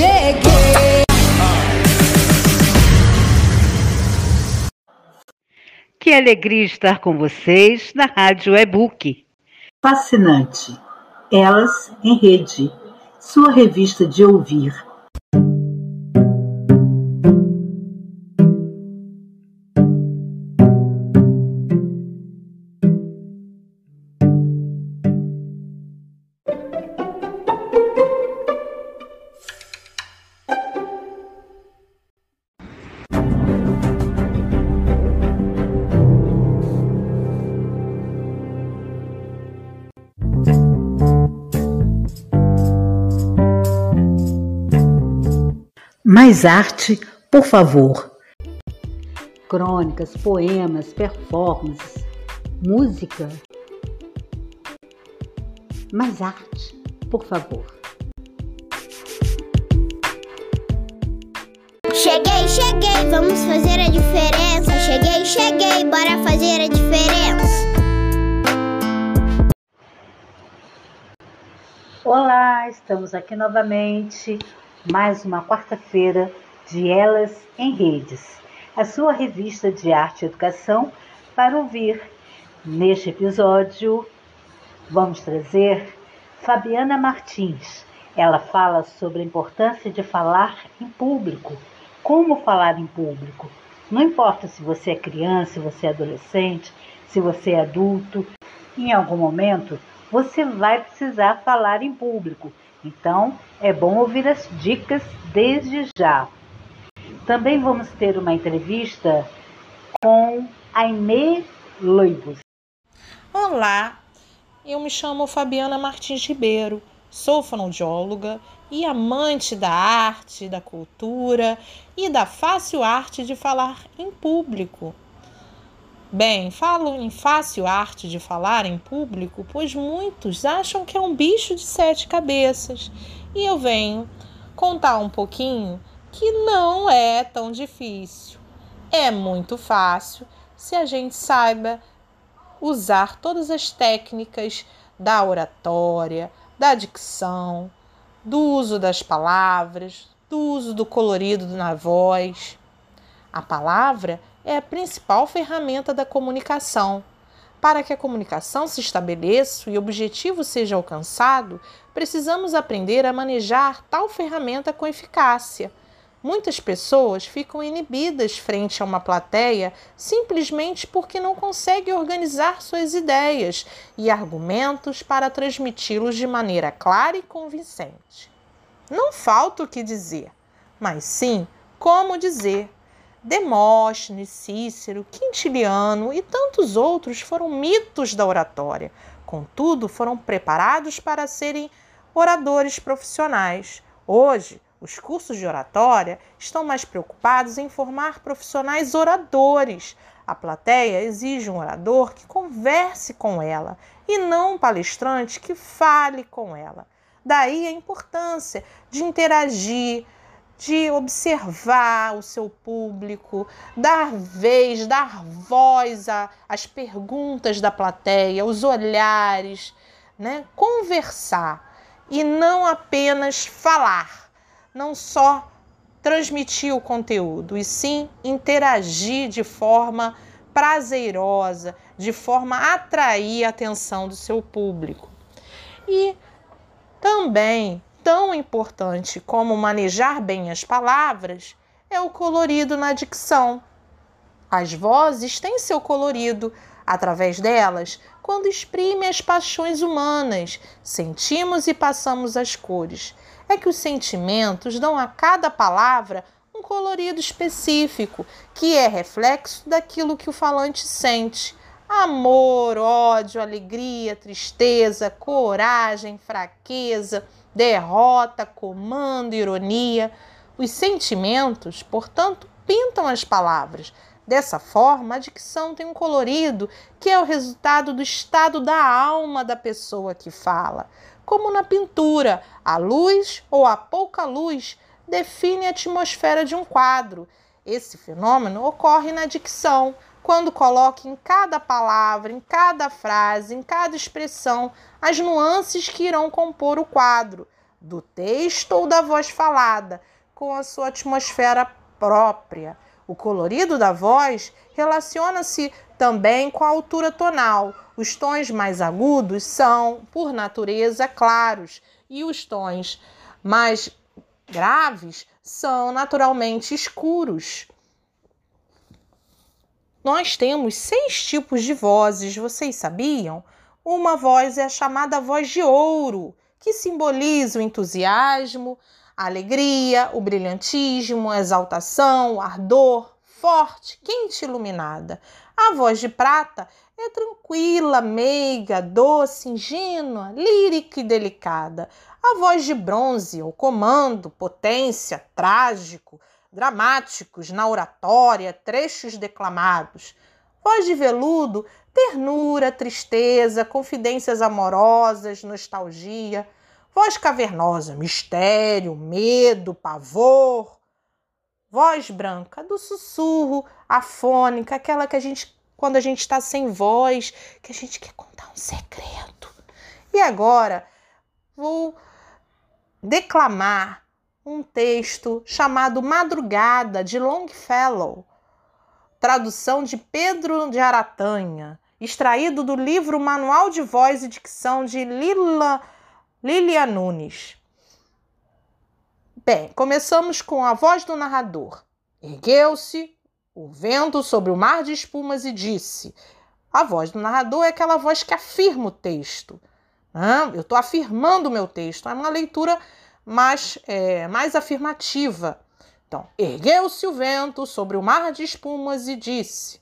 Cheguei! Que alegria estar com vocês na Rádio E-Book. Fascinante. Elas em Rede, sua revista de ouvir Mais arte, por favor. Crônicas, poemas, performances, música. Mais arte, por favor. Cheguei, cheguei, vamos fazer a diferença. Cheguei, cheguei, bora fazer a diferença. Olá, estamos aqui novamente mais uma quarta-feira de Elas em Redes, a sua revista de arte e educação para ouvir. Neste episódio, vamos trazer Fabiana Martins. Ela fala sobre a importância de falar em público. Como falar em público? Não importa se você é criança, se você é adolescente, se você é adulto, em algum momento você vai precisar falar em público. Então, é bom ouvir as dicas desde já. Também vamos ter uma entrevista com Aimee Loibos. Olá, eu me chamo Fabiana Martins Ribeiro, sou fonoaudióloga e amante da arte, da cultura e da fácil arte de falar em público. Bem, falo em fácil arte de falar em público, pois muitos acham que é um bicho de sete cabeças. E eu venho contar um pouquinho que não é tão difícil. É muito fácil se a gente saiba usar todas as técnicas da oratória, da dicção, do uso das palavras, do uso do colorido na voz. A palavra é a principal ferramenta da comunicação. Para que a comunicação se estabeleça e o objetivo seja alcançado, precisamos aprender a manejar tal ferramenta com eficácia. Muitas pessoas ficam inibidas frente a uma plateia simplesmente porque não conseguem organizar suas ideias e argumentos para transmiti-los de maneira clara e convincente. Não falta o que dizer, mas sim como dizer. Demóstenes, Cícero, Quintiliano e tantos outros foram mitos da oratória. Contudo, foram preparados para serem oradores profissionais. Hoje, os cursos de oratória estão mais preocupados em formar profissionais oradores. A plateia exige um orador que converse com ela e não um palestrante que fale com ela. Daí a importância de interagir, de observar o seu público, dar vez, dar voz às perguntas da plateia, os olhares, né? conversar e não apenas falar, não só transmitir o conteúdo, e sim interagir de forma prazerosa, de forma a atrair a atenção do seu público. E também tão importante como manejar bem as palavras é o colorido na dicção. As vozes têm seu colorido, através delas, quando exprimem as paixões humanas, sentimos e passamos as cores. É que os sentimentos dão a cada palavra um colorido específico, que é reflexo daquilo que o falante sente. amor, ódio, alegria, tristeza, coragem, fraqueza, derrota, comando, ironia. Os sentimentos, portanto, pintam as palavras. Dessa forma, a dicção tem um colorido que é o resultado do estado da alma da pessoa que fala. Como na pintura, a luz ou a pouca luz define a atmosfera de um quadro. Esse fenômeno ocorre na dicção, quando coloca em cada palavra, em cada frase, em cada expressão, as nuances que irão compor o quadro, do texto ou da voz falada, com a sua atmosfera própria. O colorido da voz relaciona-se também com a altura tonal. Os tons mais agudos são, por natureza, claros, e os tons mais graves são naturalmente escuros. Nós temos seis tipos de vozes, vocês sabiam? Uma voz é a chamada voz de ouro, que simboliza o entusiasmo, a alegria, o brilhantismo, a exaltação, o ardor, forte, quente e iluminada. A voz de prata é tranquila, meiga, doce, ingênua, lírica e delicada. A voz de bronze, o comando, potência, trágico, dramáticos na oratória, trechos declamados. Voz de veludo, ternura, tristeza, confidências amorosas, nostalgia. Voz cavernosa, mistério, medo, pavor. Voz branca, do sussurro, afônica, aquela que a gente, quando a gente está sem voz, que a gente quer contar um segredo. E agora vou declamar um texto chamado Madrugada, de Longfellow, tradução de Pedro de Aratanha, extraído do livro Manual de Voz e Dicção de Lila, Nunes. Bem, começamos com a voz do narrador. Ergueu-se o vento sobre o mar de espumas e disse: A voz do narrador é aquela voz que afirma o texto. Eu estou afirmando o meu texto. É uma leitura mais, é, mais afirmativa. Então, ergueu-se o vento sobre o mar de espumas e disse: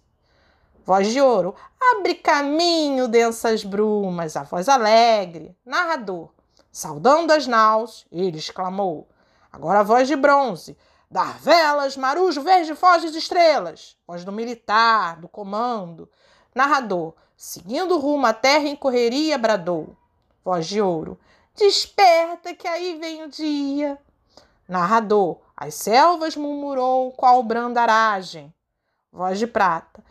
Voz de ouro, abre caminho densas brumas, a voz alegre, narrador. Saudando as naus, ele exclamou. Agora a voz de bronze, dar velas, marujo, verde, foge de estrelas. Voz do militar, do comando. Narrador, seguindo rumo à terra em correria, bradou. Voz de ouro, Desperta que aí vem o dia. Narrador, as selvas murmurou qual brandaragem. Voz de prata,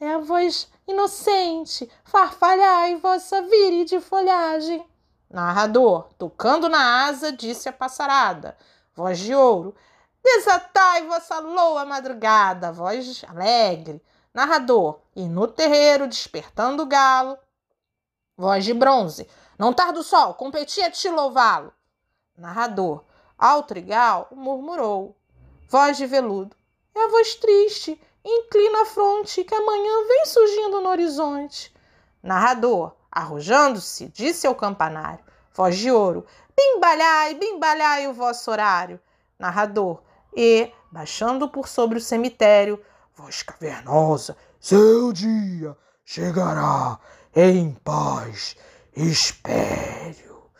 é a voz inocente, farfalhai vossa de folhagem. Narrador, tocando na asa, disse a passarada. Voz de ouro, desatai vossa loa madrugada. Voz alegre. Narrador, e no terreiro, despertando o galo. Voz de bronze, não tarda o sol, competia te louvá-lo. Narrador, ao trigal, murmurou. Voz de veludo, é a voz triste, inclina a fronte, que amanhã vem surgindo no horizonte. Narrador, arrojando-se, disse ao campanário. Voz de ouro, bimbalhai, bimbalhai o vosso horário. Narrador, e, baixando por sobre o cemitério, voz cavernosa, seu dia chegará em paz Espério.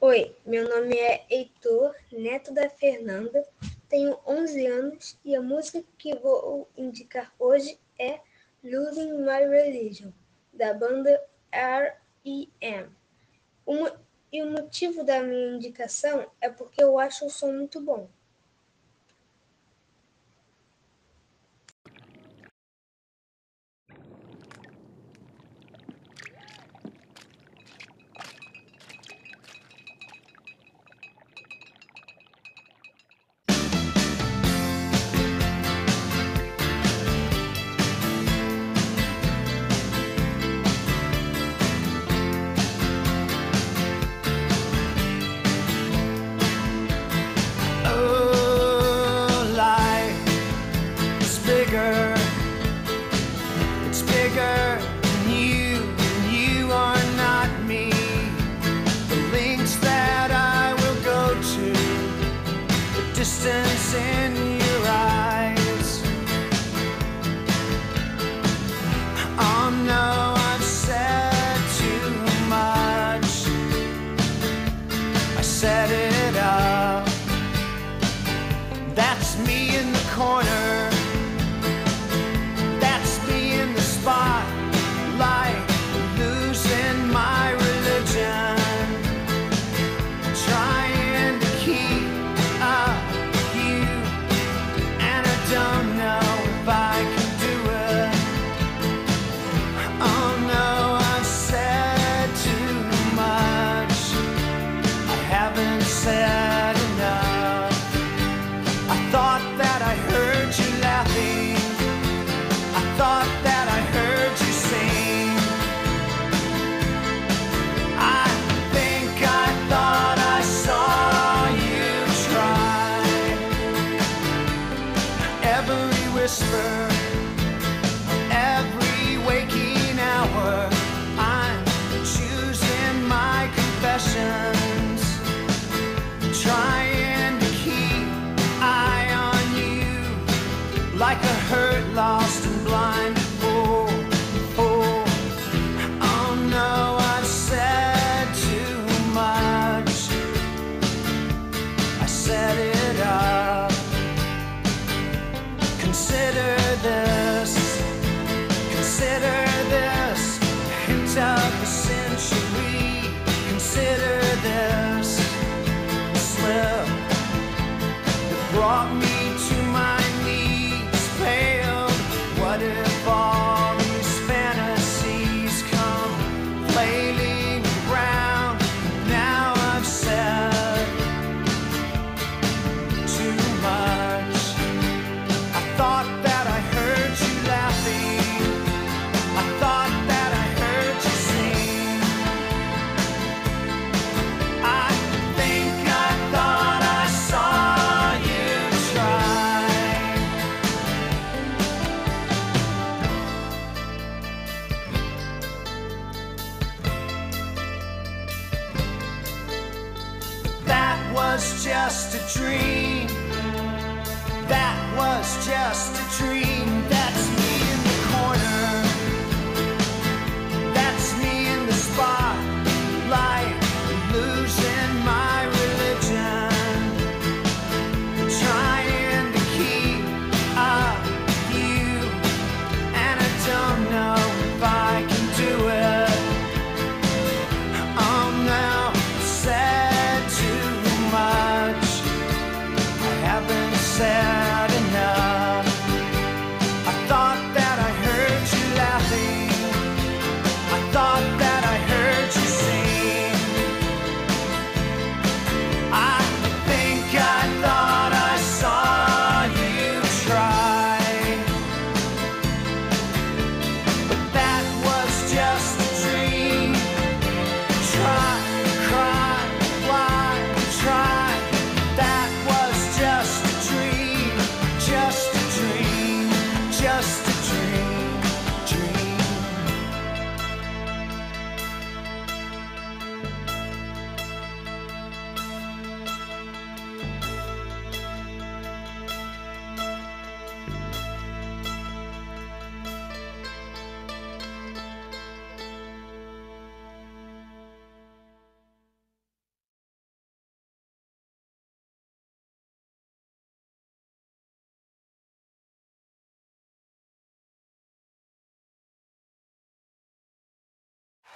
Oi, meu nome é Heitor, neto da Fernanda, tenho 11 anos e a música que vou indicar hoje é Losing My Religion, da banda R.E.M. E o motivo da minha indicação é porque eu acho o som muito bom.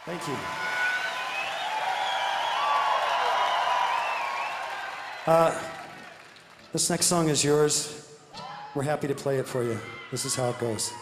Thank you. Uh, this next song is yours. We're happy to play it for you. This is how it goes.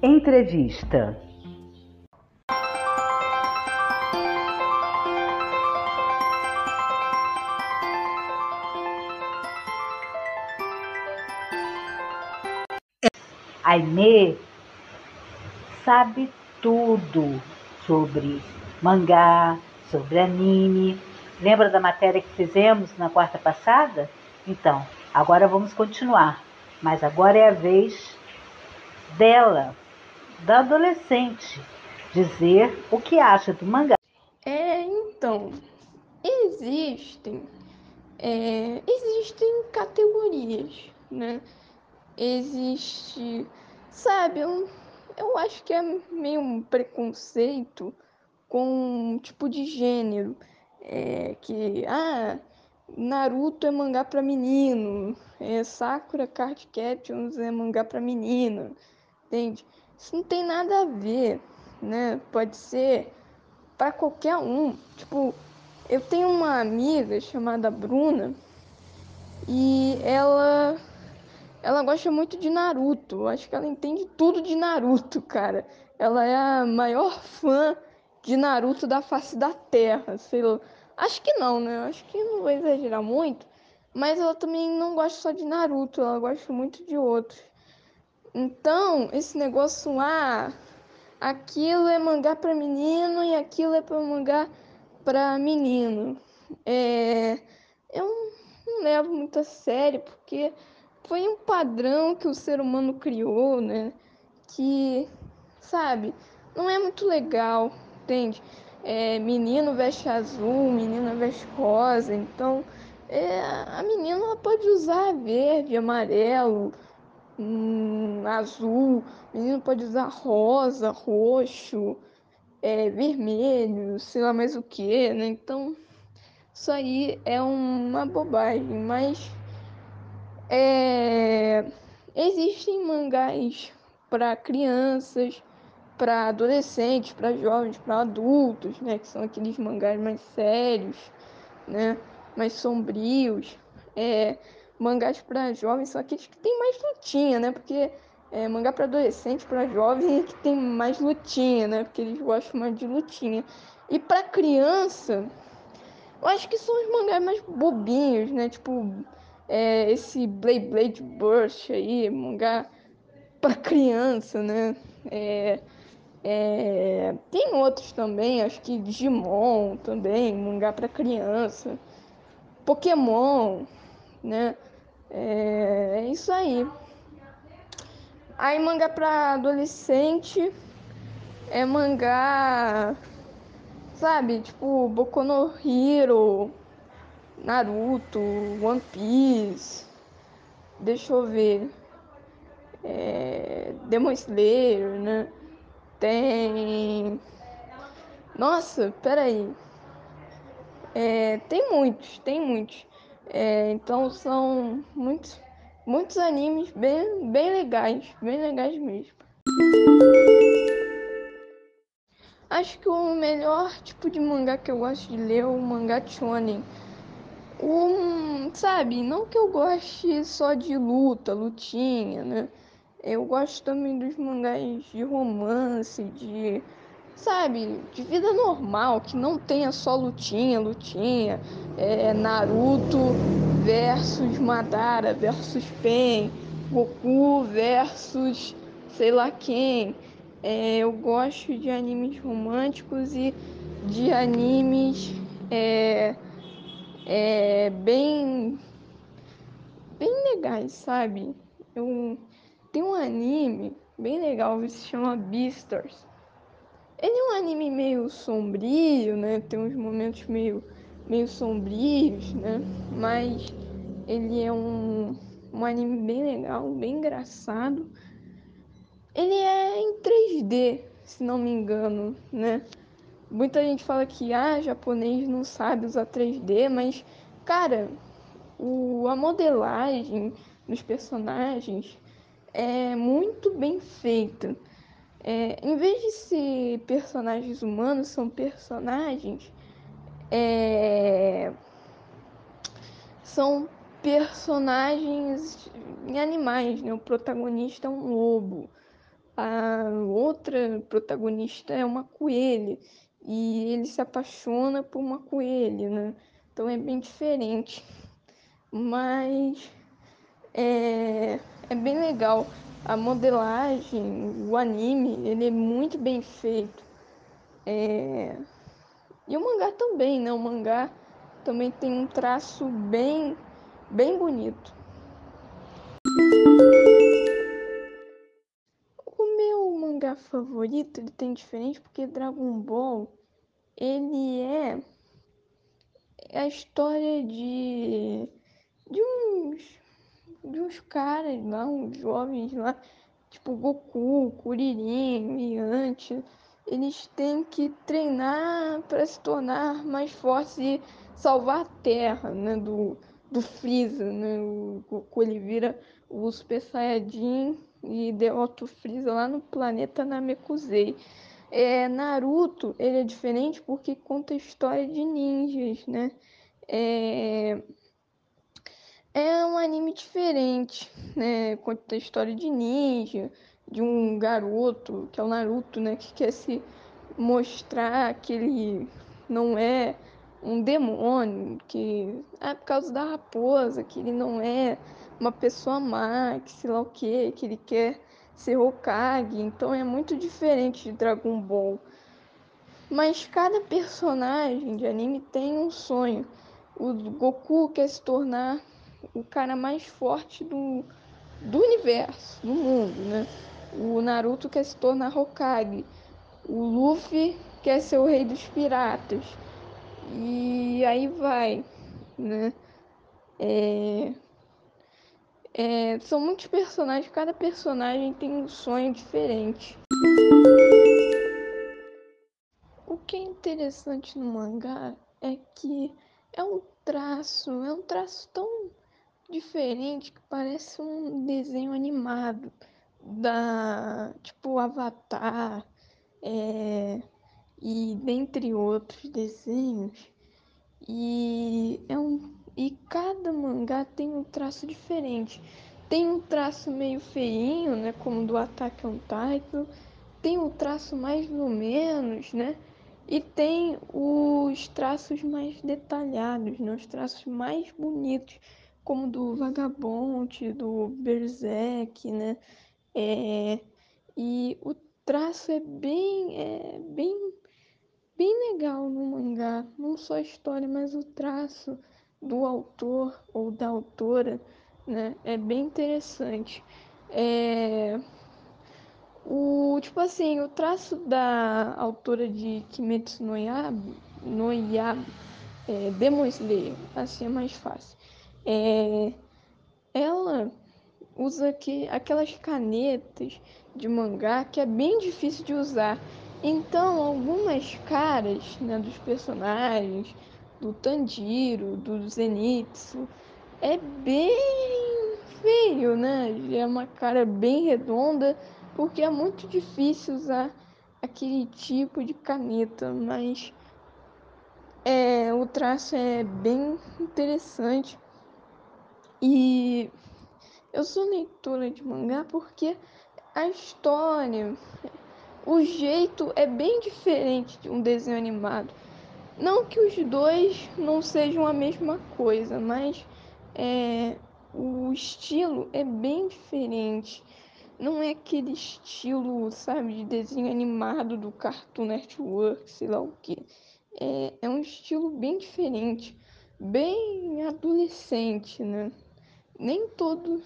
Entrevista. Aimee sabe tudo sobre mangá, sobre anime. Lembra da matéria que fizemos na quarta passada? Então, agora vamos continuar. Mas agora é a vez dela, da adolescente, dizer o que acha do mangá. É, então, existem, é, existem categorias, né? Existe, sabe, eu, eu acho que é meio um preconceito com um tipo de gênero. É, que, ah, Naruto é mangá para menino, é, Sakura Card Captions é mangá para menina, entende? Isso não tem nada a ver, né? Pode ser para qualquer um. Tipo, eu tenho uma amiga chamada Bruna e ela ela gosta muito de Naruto. Acho que ela entende tudo de Naruto, cara. Ela é a maior fã de Naruto da face da Terra, sei lá. Acho que não, né? Acho que não vou exagerar muito. Mas ela também não gosta só de Naruto, ela gosta muito de outros. Então, esse negócio, ah, aquilo é mangá para menino e aquilo é para mangá para menino. É, eu não levo muito a sério, porque foi um padrão que o ser humano criou, né? Que, sabe, não é muito legal, entende? é, menino veste azul, menina veste rosa, então é, a menina ela pode usar verde, amarelo, hum, azul, menino pode usar rosa, roxo, é, vermelho, sei lá mais o que, né? Então isso aí é uma bobagem, mas é, existem mangás para crianças, para adolescentes, para jovens, para adultos, né, que são aqueles mangás mais sérios, né, mais sombrios. É, mangás para jovens são aqueles que tem mais lutinha, né, porque é, mangá para adolescente, para jovem é que tem mais lutinha, né, porque eles gostam mais de lutinha. E para criança, eu acho que são os mangás mais bobinhos, né, tipo é, esse Blade Blade Burst aí, mangá para criança, né? É, é, tem outros também, acho que Digimon também, mangá para criança. Pokémon, né? É, é, isso aí. Aí mangá para adolescente é mangá, sabe? Tipo Boku no Hero, Naruto, One Piece. Deixa eu ver. É, Demon Slayer, né? Tem. Nossa, peraí. É, tem muitos, tem muitos. É, então são muitos, muitos animes bem, bem legais, bem legais mesmo. Acho que o melhor tipo de mangá que eu gosto de ler é o mangá shonen. Um, sabe, não que eu goste só de luta, lutinha, né? Eu gosto também dos mangás de romance, de. Sabe, de vida normal, que não tenha só lutinha, lutinha. É, Naruto versus Madara versus Pen, Goku versus sei lá quem. É, eu gosto de animes românticos e de animes é, é, bem, bem legais, sabe? Eu tem um anime bem legal que se chama Beastars. Ele é um anime meio sombrio, né? Tem uns momentos meio, meio sombrios, né? Mas ele é um, um anime bem legal, bem engraçado. Ele é em 3D, se não me engano, né? Muita gente fala que ah, japonês não sabe usar 3D, mas cara, o, a modelagem dos personagens é muito bem feita. É, em vez de ser personagens humanos, são personagens. É, são personagens em animais, né? O protagonista é um lobo, a outra protagonista é uma coelha e ele se apaixona por uma coelha, né? Então é bem diferente, mas é, é bem legal. A modelagem, o anime, ele é muito bem feito. É... E o mangá também, né? O mangá também tem um traço bem, bem bonito. O meu mangá favorito, ele tem diferente porque Dragon Ball, ele é a história de de uns de uns caras lá, uns jovens lá, tipo Goku, Kuririn, Miante, eles têm que treinar para se tornar mais fortes e salvar a Terra, né, do, do Freeza, né, o Goku ele vira o Super Saiyajin e derrota o Freeza lá no planeta Namekusei. É, Naruto, ele é diferente porque conta a história de ninjas, né, é, é um anime diferente, né, conta a história de ninja, de um garoto, que é o Naruto, né, que quer se mostrar que ele não é um demônio, que é por causa da raposa, que ele não é uma pessoa má, que sei lá o que, que ele quer ser Hokage, então é muito diferente de Dragon Ball. Mas cada personagem de anime tem um sonho. O Goku quer se tornar o cara mais forte do, do universo, do mundo, né? O Naruto quer se tornar Hokage. O Luffy quer ser o rei dos piratas. E aí vai, né? É... É... São muitos personagens, cada personagem tem um sonho diferente. O que é interessante no mangá é que é um traço, é um traço tão diferente que parece um desenho animado da tipo Avatar é, e dentre outros desenhos. E é um e cada mangá tem um traço diferente. Tem um traço meio feinho né como do Attack on Titan. Tem um traço mais ou menos né e tem os traços mais detalhados né? os traços mais bonitos como do Vagabond do Berserk né é, e o traço é bem, é bem, bem legal no mangá. Não só a história, mas o traço do autor ou da autora, né? É bem interessante. É, o tipo assim, o traço da autora de Kimetsu no Yaiba, no Yaiba é, Demon Slayer, assim é mais fácil. É, ela usa que aquelas canetas de mangá que é bem difícil de usar. Então, algumas caras né, dos personagens, do Tanjiro, do Zenitsu, é bem feio, né? É uma cara bem redonda, porque é muito difícil usar aquele tipo de caneta, mas é, o traço é bem interessante. E eu sou leitora de mangá porque a história, o jeito é bem diferente de um desenho animado. Não que os dois não sejam a mesma coisa, mas é, o estilo é bem diferente. Não é aquele estilo, sabe, de desenho animado do Cartoon Network, sei lá o que. É, é um estilo bem diferente, bem adolescente, né? Nem todo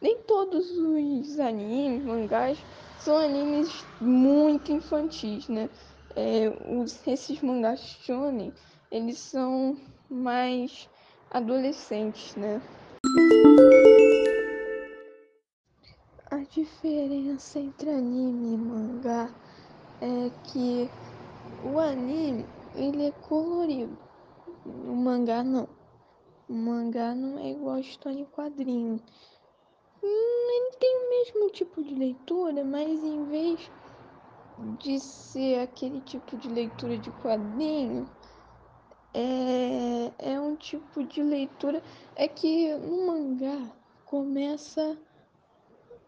nem todos os animes, mangás são animes muito infantis, né? É, os, esses mangás shonen, eles são mais adolescentes, né? A diferença entre anime e mangá é que o anime ele é colorido, o mangá não. O mangá não é igual a história em quadrinho. Hum, ele tem o mesmo tipo de leitura, mas em vez de ser aquele tipo de leitura de quadrinho, é, é um tipo de leitura. É que no mangá começa.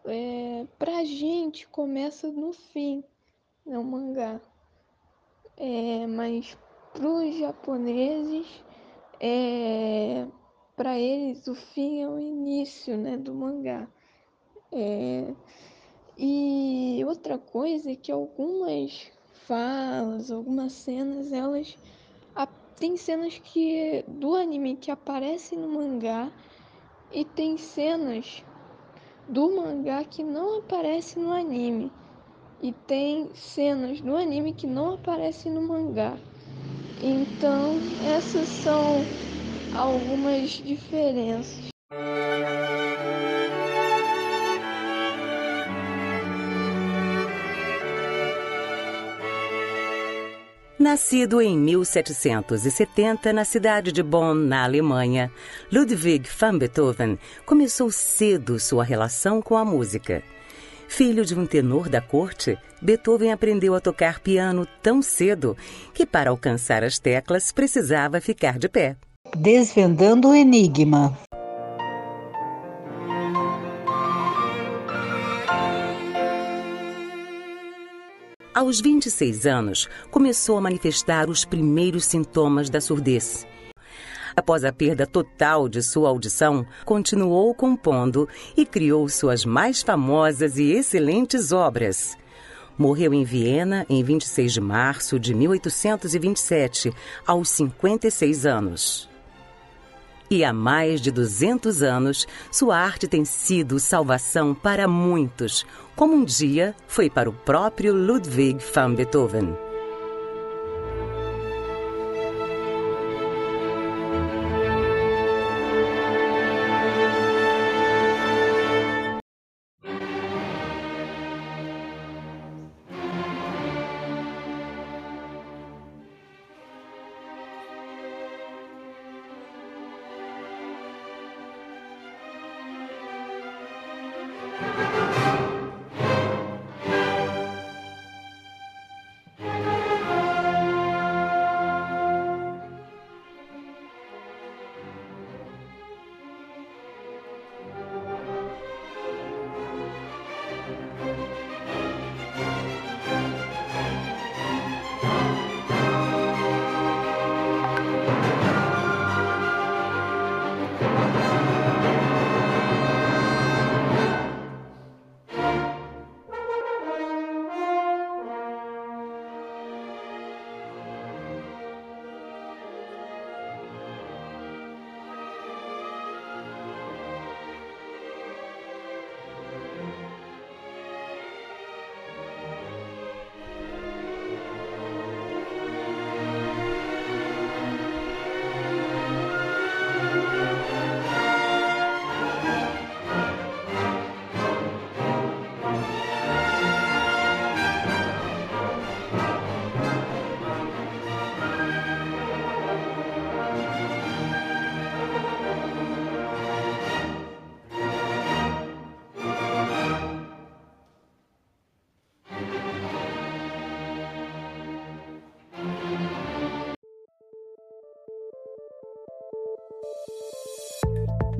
É, pra gente começa no fim, é o mangá. É, mas pros japoneses, é, para eles o fim é o início né, do mangá. É, e outra coisa é que algumas falas, algumas cenas, elas a, tem cenas que do anime que aparecem no mangá e tem cenas do mangá que não aparecem no anime. E tem cenas do anime que não aparecem no mangá. Então, essas são algumas diferenças. Nascido em 1770 na cidade de Bonn, na Alemanha, Ludwig van Beethoven começou cedo sua relação com a música. Filho de um tenor da corte, Beethoven aprendeu a tocar piano tão cedo que, para alcançar as teclas, precisava ficar de pé. Desvendando o enigma. Aos 26 anos, começou a manifestar os primeiros sintomas da surdez. Após a perda total de sua audição, continuou compondo e criou suas mais famosas e excelentes obras. Morreu em Viena em 26 de março de 1827, aos 56 anos. E há mais de 200 anos, sua arte tem sido salvação para muitos, como um dia foi para o próprio Ludwig van Beethoven.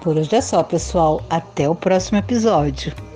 Por hoje é só, pessoal. Até o próximo episódio.